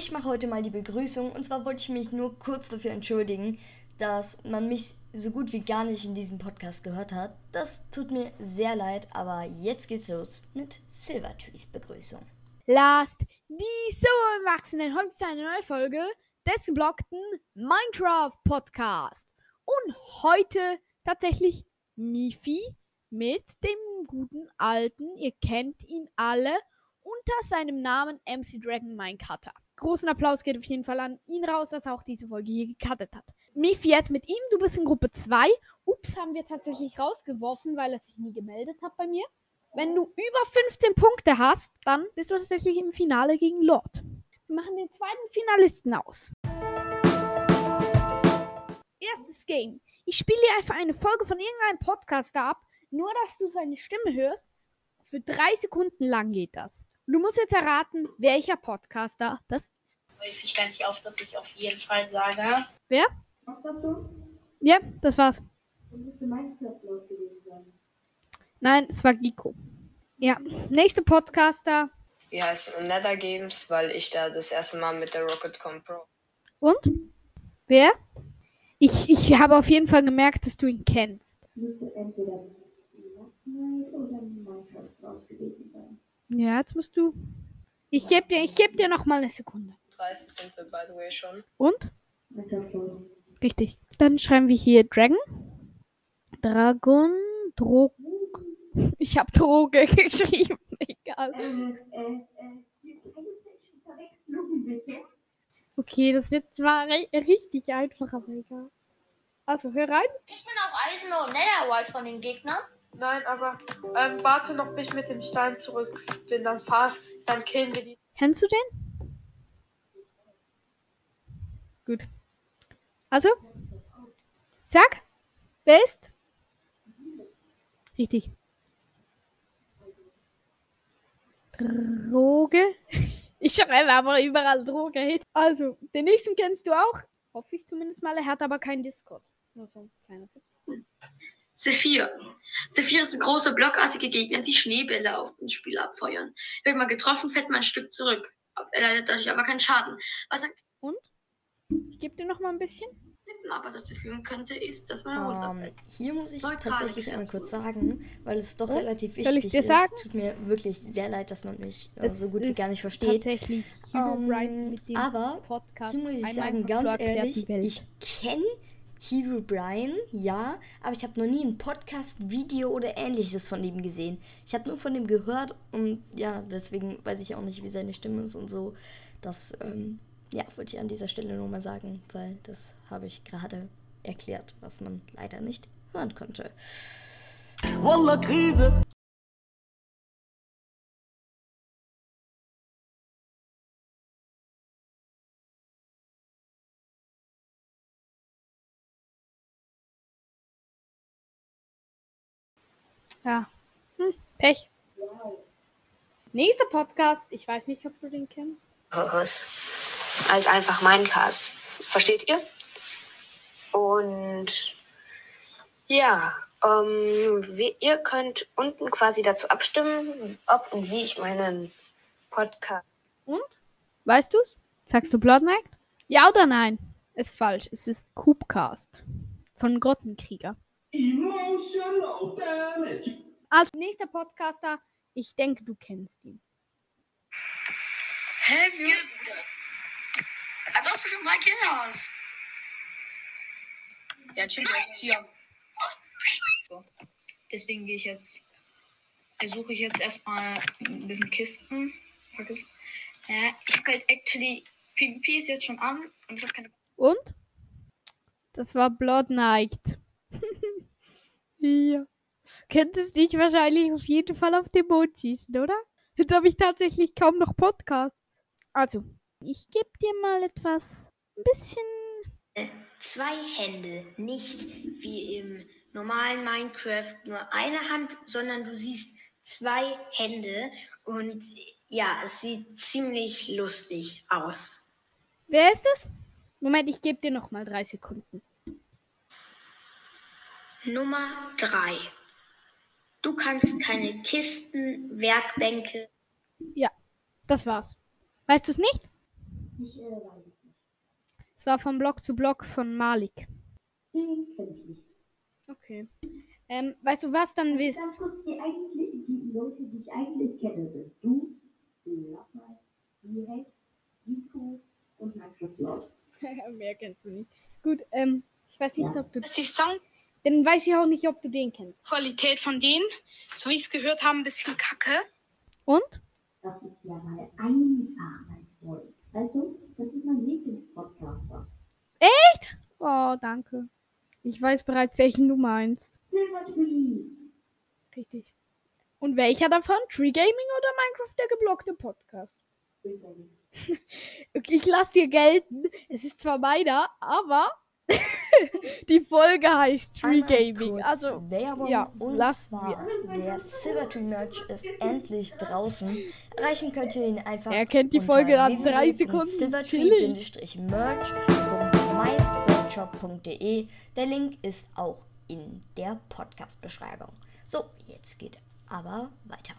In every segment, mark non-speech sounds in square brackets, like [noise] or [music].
Ich mache heute mal die Begrüßung und zwar wollte ich mich nur kurz dafür entschuldigen, dass man mich so gut wie gar nicht in diesem Podcast gehört hat. Das tut mir sehr leid, aber jetzt geht's los mit Silvertrees Begrüßung. Last, die so Erwachsenen, heute ist eine neue Folge des geblockten Minecraft Podcast. Und heute tatsächlich Mifi mit dem guten alten, ihr kennt ihn alle, unter seinem Namen MC Dragon Minecutter. Großen Applaus geht auf jeden Fall an ihn raus, dass er auch diese Folge hier gecuttet hat. Mifi jetzt mit ihm, du bist in Gruppe 2. Ups, haben wir tatsächlich rausgeworfen, weil er sich nie gemeldet hat bei mir. Wenn du über 15 Punkte hast, dann bist du tatsächlich im Finale gegen Lord. Wir machen den zweiten Finalisten aus. Erstes Game. Ich spiele dir einfach eine Folge von irgendeinem Podcaster ab, nur dass du seine Stimme hörst. Für drei Sekunden lang geht das. Du musst jetzt erraten, welcher Podcaster das ist. Weiß ich gar nicht auf, dass ich auf jeden Fall sage. Wer? Ja, das war's. Nein, es war Giko. Ja, nächster Podcaster. Wie heißt Nether Games, weil ich da das erste Mal mit der Rocket.com Pro. Und? Wer? Ich, ich habe auf jeden Fall gemerkt, dass du ihn kennst. Ja, jetzt musst du. Ich gebe dir, ich geb dir noch mal eine Sekunde. 30 sind wir, by the way, schon. Und? Richtig. Dann schreiben wir hier Dragon. Dragon. Drog. Ich habe Droge [laughs] geschrieben. Egal. Okay, das wird zwar ri- richtig einfach, aber egal. Also, hör rein. Kriegt man auch Eisen und Netherite von den Gegnern? Nein, aber ähm, warte noch, bis ich mit dem Stein zurück bin. Dann fahr, dann killen wir die. Kennst du den? Gut. Also, sag, wer ist? Richtig. Droge. [laughs] Ich schreibe aber überall Droge hin. Also, den nächsten kennst du auch. Hoffe ich zumindest mal. Er hat aber keinen Discord. Nur so ein kleiner Tipp. Sephir. Sephir ist ein großer blockartige Gegner, die Schneebälle auf den Spieler abfeuern. Wird man getroffen, fällt man ein Stück zurück. Er leidet dadurch aber keinen Schaden. Was ein Und? Ich gebe dir noch mal ein bisschen. Aber dazu führen könnte, ist, dass man Ähm, runterfällt. hier muss ich Neutral tatsächlich einmal kurz sagen, weil es doch Und? relativ Soll wichtig ich's dir ist. sagen? Tut mir wirklich sehr leid, dass man mich äh, Es so gut wie gar nicht versteht. Tatsächlich Hero Ähm, Brian mit dem aber Podcast. Hier muss ich sagen, ganz ehrlich, ich kenne Hebrew Brian, ja, aber ich habe noch nie ein Podcast, Video oder ähnliches von ihm gesehen. Ich habe nur von ihm gehört und ja, deswegen weiß ich auch nicht, wie seine Stimme ist und so. Das, ähm, ja, wollte ich an dieser Stelle nur mal sagen, weil das habe ich gerade erklärt, was man leider nicht hören konnte. Wallah, Krise! Ja. Hm, Pech. Nächster Podcast. Ich weiß nicht, ob du den kennst. als einfach Minecast. Versteht ihr? Und ja, ähm, wie, ihr könnt unten quasi dazu abstimmen, ob und wie ich meinen Podcast. Und? Weißt du's? Sagst du Blood Knight? Ja oder nein? Ist falsch. Es ist Coopcast. Von Grottenkrieger. Emotional damage. Also, nächster Podcaster. Ich denke, du kennst ihn. Hä, wie? Als ob du schon drei Kinder hast. Ja, chill, der ist hier. So. Deswegen gehe ich jetzt. Versuche ich jetzt erstmal ein bisschen Kisten. Ja, ich habe halt actually. PvP ist jetzt schon an und ich habe keine. Und? Das war Blood Knight. [laughs] ja. Könntest dich wahrscheinlich auf jeden Fall auf den Mond schießen, oder? Jetzt habe ich tatsächlich kaum noch Podcasts. Also, ich gebe dir mal etwas. Ein bisschen. Zwei Hände, nicht wie im normalen Minecraft nur eine Hand, sondern du siehst zwei Hände und ja, es sieht ziemlich lustig aus. Wer ist es? Moment, ich gebe dir noch mal drei Sekunden. Nummer drei. Du kannst keine Kisten, Werkbänke. Ja, das war's. Weißt du es nicht? Es war von Block zu Block von Malik. Den kenne ich nicht. Okay. Ähm, weißt du was, dann wisst. Ganz kurz, die, eigentlich, die Leute, die ich eigentlich kenne, sind du, Lappmai, Direkt, Nico und Minecraft Lord. [laughs] Mehr kennst du nicht. Gut, ähm, ich weiß nicht, Ja. ob du. Ist die Soundqualität Dann weiß ich auch nicht, ob du den kennst. von denen, so wie ich es gehört habe, ein bisschen kacke? Und? Das ist ja mal einfach mein Freund. Also, das ist mein Lieblingspodcaster. Oh, danke. Ich weiß bereits, welchen du meinst. Tree. Richtig. Und welcher davon? Tree Gaming oder Minecraft der geblockte Podcast? [laughs] Okay, ich lasse dir gelten. Es ist zwar meiner, aber [laughs] [laughs] die Folge heißt Tree Gaming. Also, Werbung ja, und lassen zwar der Silvertree Merch ist endlich draußen. Erreichen könnt ihr ihn einfach. Er kennt die Folge an drei Sekunden. Silvertree-merch.myspreadshop.de. Der Link ist auch in der Podcast-Beschreibung. So, jetzt geht aber weiter.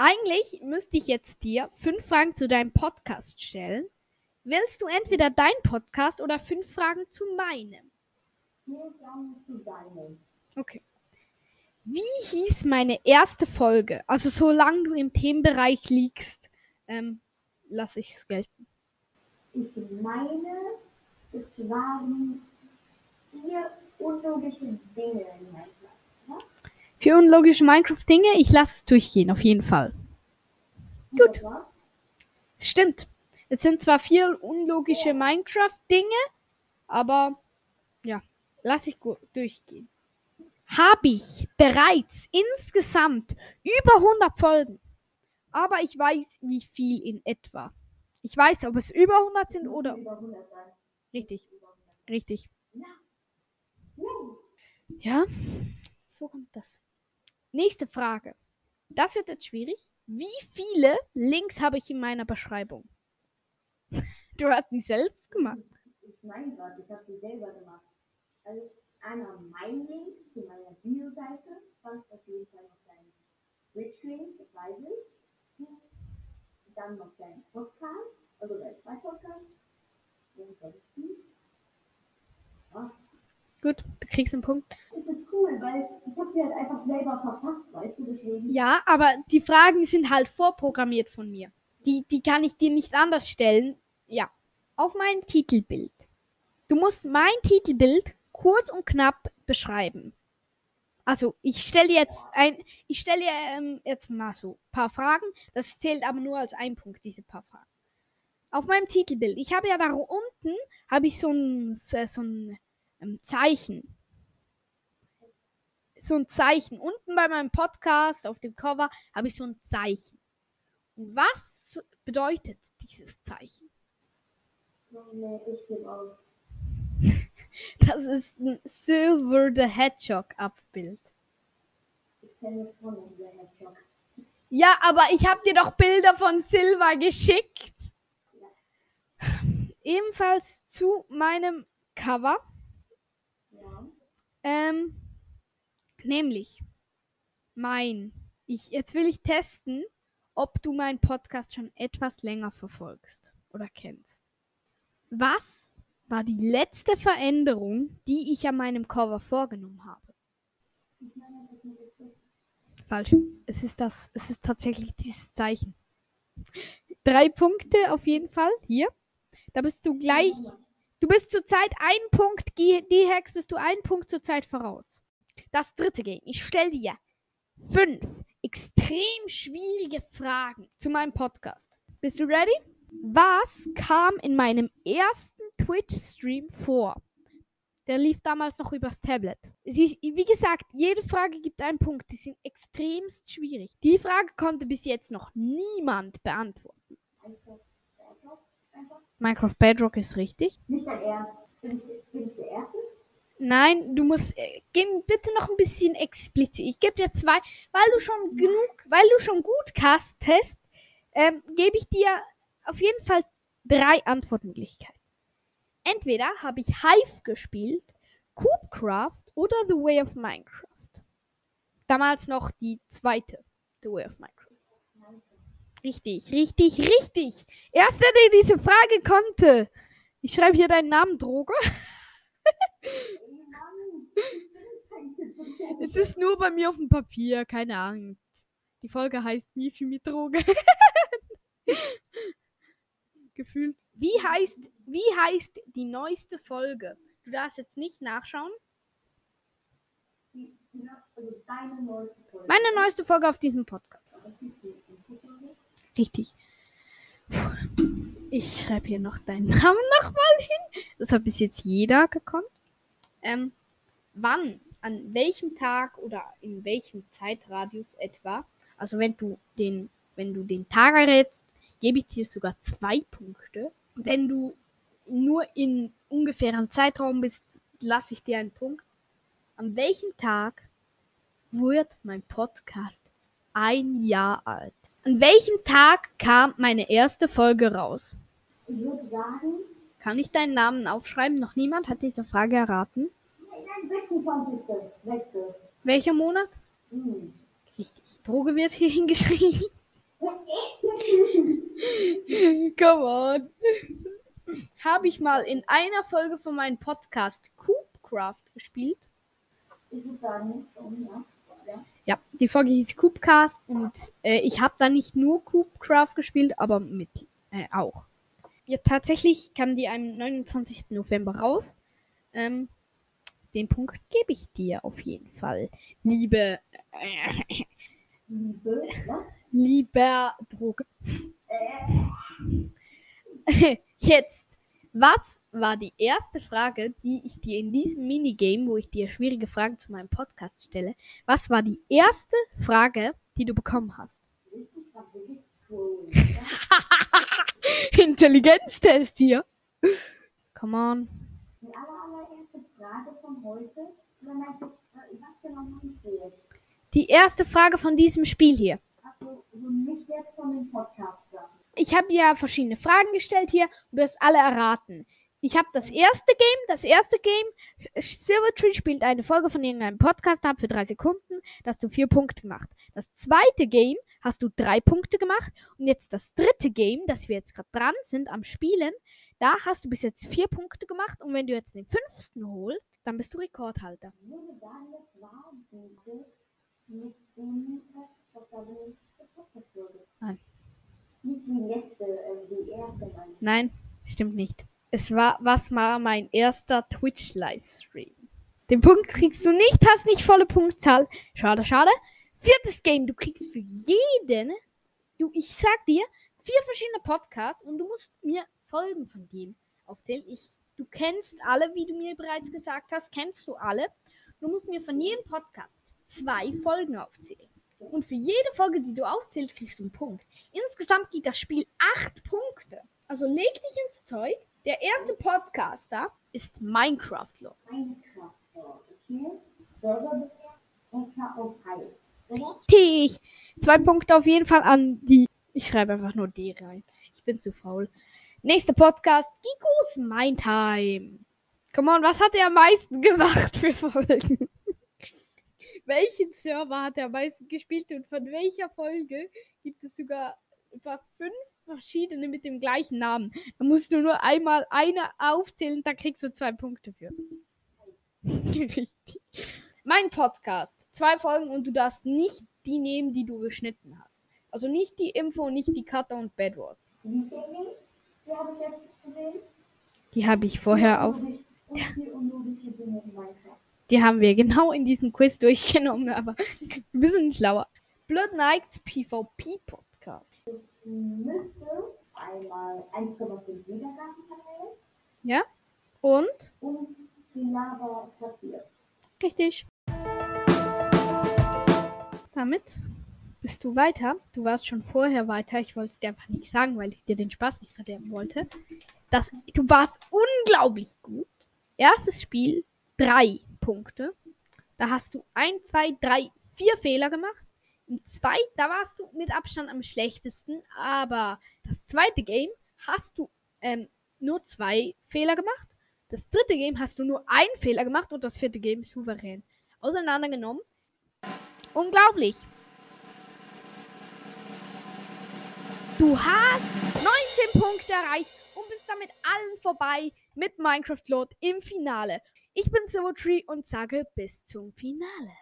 Eigentlich müsste ich jetzt dir fünf Fragen zu deinem Podcast stellen. Willst du entweder deinen Podcast oder fünf Fragen zu meinem? Hier dann zu deinem. Okay. Wie hieß meine erste Folge? Also solange du im Themenbereich liegst, ähm, lasse ich es gelten. Ich meine, es waren vier unlogische Dinge in Minecraft. Für unlogische Minecraft-Dinge, ich lasse es durchgehen, auf jeden Fall. Gut. Stimmt. Es sind zwar vier unlogische Minecraft-Dinge, aber ja, lass ich durchgehen. Habe ich bereits insgesamt über 100 Folgen. Aber ich weiß, wie viel in etwa. Ich weiß, ob es über 100 sind oder. Über 100 sein. Richtig. Richtig. Ja, so kommt das. Nächste Frage. Das wird jetzt schwierig. Wie viele Links habe ich in meiner Beschreibung? [laughs] Du hast die selbst gemacht. Ich meine gerade, ich habe die selber gemacht. Also einmal mein Link zu meiner Videoseite, sonst auf jeden Fall noch dein Twitch-Link, das weiß ich. Dann noch dein Podcast, also dein zwei Podcasts. Den soll ich tun. Gut, du kriegst einen Punkt. das ist cool, weil ich habe sie halt einfach selber verpasst, weißt du, deswegen. Ja, aber die Fragen sind halt vorprogrammiert von mir. Die, die kann ich dir nicht anders stellen. Ja, auf meinem Titelbild. Du musst mein Titelbild kurz und knapp beschreiben. Also, ich stelle jetzt ein, ich stelle ähm, jetzt mal so ein paar Fragen. Das zählt aber nur als ein Punkt, diese paar Fragen. Auf meinem Titelbild. Ich habe ja da unten habe ich so ein, so ein ähm, Zeichen. So ein Zeichen. Unten bei meinem Podcast auf dem Cover habe ich so ein Zeichen. Und was bedeutet dieses Zeichen? [laughs] Das ist ein Silver the Hedgehog Abbild. Ich kenne von der Hedgehog. Ja, aber ich habe dir doch Bilder von Silver geschickt. Ebenfalls zu meinem Cover. Ähm, nämlich mein. Ich, jetzt will ich testen, ob du meinen Podcast schon etwas länger verfolgst oder kennst. Was war die letzte Veränderung, die ich an meinem Cover vorgenommen habe? Falsch. Es ist das. Es ist tatsächlich dieses Zeichen. Drei Punkte auf jeden Fall. Hier. Da bist du gleich. Du bist zurzeit ein Punkt, D-Hex bist du ein Punkt zurzeit voraus. Das dritte Game. Ich stelle dir fünf extrem schwierige Fragen zu meinem Podcast. Bist du ready? Was kam in meinem ersten Twitch-Stream vor? Der lief damals noch übers Tablet. Sie, wie gesagt, jede Frage gibt einen Punkt. Die sind extremst schwierig. Die Frage konnte bis jetzt noch niemand beantworten. Minecraft Bedrock ist richtig. Nicht dein Ernst. Bin ich, bin ich der Erste? Nein, du musst äh, bitte noch ein bisschen explizit. Ich gebe dir zwei, weil du schon genug, weil du schon gut castest, ähm, gebe ich dir auf jeden Fall drei Antwortmöglichkeiten. Entweder habe ich Hive gespielt, Coopcraft oder The Way of Minecraft. Damals noch die zweite The Way of Minecraft. Richtig, richtig, richtig. Erster, der diese Frage konnte. Ich schreibe hier deinen Namen, Droge. es ist nur bei mir auf dem Papier, keine Angst. Die Folge heißt Mifi mit Droge. Gefühlt. Wie heißt, wie heißt die neueste Folge? Du darfst jetzt nicht nachschauen. Meine neueste Folge auf diesem Podcast. Richtig. Ich schreibe hier noch deinen [laughs] Namen nochmal hin. Das hat bis jetzt jeder gekonnt. Ähm, wann, an welchem Tag oder in welchem Zeitradius etwa, also wenn du den, wenn du den Tag errätst, gebe ich dir sogar zwei Punkte. Wenn du nur in ungefähren Zeitraum bist, lasse ich dir einen Punkt. An welchem Tag wird mein Podcast ein Jahr alt? An welchem Tag kam meine erste Folge raus? Ich würde sagen, Kann ich deinen Namen aufschreiben? Noch niemand hat diese Frage erraten. nein, 26. Sechste. Welcher Monat? Hm. Richtig. Droge wird hier [laughs] hingeschrieben. Come on. Habe ich mal in einer Folge von meinem Podcast Coopcraft gespielt? Ich würde sagen, schon, ja. ja. Ja, die Folge hieß Coopcast und äh, ich habe da nicht nur Coopcraft gespielt, aber mit äh, auch. Ja, tatsächlich kam die am 29. November raus. Ähm, den Punkt gebe ich dir auf jeden Fall, liebe, äh, Liebe, lieber Droge. [laughs] Jetzt, was war die erste Frage, die ich dir in diesem Minigame, wo ich dir schwierige Fragen zu meinem Podcast stelle, was war die erste Frage, die du bekommen hast? [laughs] Intelligenztest hier. Come on. Die aller, allererste Frage von heute, was genau jetzt? Die erste Frage von diesem Spiel hier. Also, nicht jetzt von dem Podcast. Ich habe ja verschiedene Fragen gestellt hier und du hast alle erraten. Ich habe das erste Game, das erste Game, Silvertree spielt eine Folge von irgendeinem Podcast ab für drei Sekunden, da hast du vier Punkte gemacht. Das zweite Game hast du drei Punkte gemacht und jetzt das dritte Game, das wir jetzt gerade dran sind am Spielen, da hast du bis jetzt vier Punkte gemacht und wenn du jetzt den fünften holst, dann bist du Rekordhalter. Nein. Nein, stimmt nicht. Es war, was war mein erster Twitch-Livestream? Den Punkt kriegst du nicht, hast nicht volle Punktzahl. Schade, schade. Viertes Game, du kriegst für jeden, du, ich sag dir, vier verschiedene Podcasts und du musst mir Folgen von denen aufzählen. Ich, du kennst alle, wie du mir bereits gesagt hast, kennst du alle. Du musst mir von jedem Podcast zwei Folgen aufzählen. Und für jede Folge, die du aufzählst, kriegst du einen Punkt. Insgesamt gibt das Spiel acht Punkte. Also leg dich ins Zeug. Der erste Podcaster ist Minecraft Lord. Minecraft, okay? Server bisher, Enka auf Heil. Oder? Richtig. Zwei Punkte auf jeden Fall an die. Ich schreibe einfach nur D rein. Ich bin zu faul. Nächster Podcast, Gigos Mindtime. Come on, was hat er am meisten gemacht für Folgen? [laughs] Welchen Server hat er am meisten gespielt und von welcher Folge gibt es sogar über fünf verschiedene mit dem gleichen Namen? Da musst du nur einmal eine aufzählen, da kriegst du zwei Punkte für. Richtig. [laughs] Mein Podcast. Zwei Folgen und du darfst nicht die nehmen, die du geschnitten hast. Also nicht die Info, nicht die Cutter und Bad Wars. Die habe ich jetzt gesehen. Die habe ich vorher auf. Die haben wir genau in diesem Quiz durchgenommen, aber [laughs] wir sind schlauer. Blood Knights PvP Podcast. Müsste einmal 1,5 Wiedergabenkanäle Ja? Und? und Lava passiert. Richtig. Damit bist du weiter. Du warst schon vorher weiter. Ich wollte es dir einfach nicht sagen, weil ich dir den Spaß nicht verderben wollte. Das, du warst unglaublich gut. Erstes Spiel, drei Punkte. Da hast du ein, zwei, drei, vier Fehler gemacht. Im zweiten, da warst du mit Abstand am schlechtesten. Aber das zweite Game hast du ähm, nur zwei Fehler gemacht. Das dritte Game hast du nur einen Fehler gemacht und das vierte Game souverän auseinandergenommen. Unglaublich. Du hast 19 Punkte erreicht und bist damit allen vorbei mit Minecraft Lord im Finale. Ich bin Silvertree und sage bis zum Finale.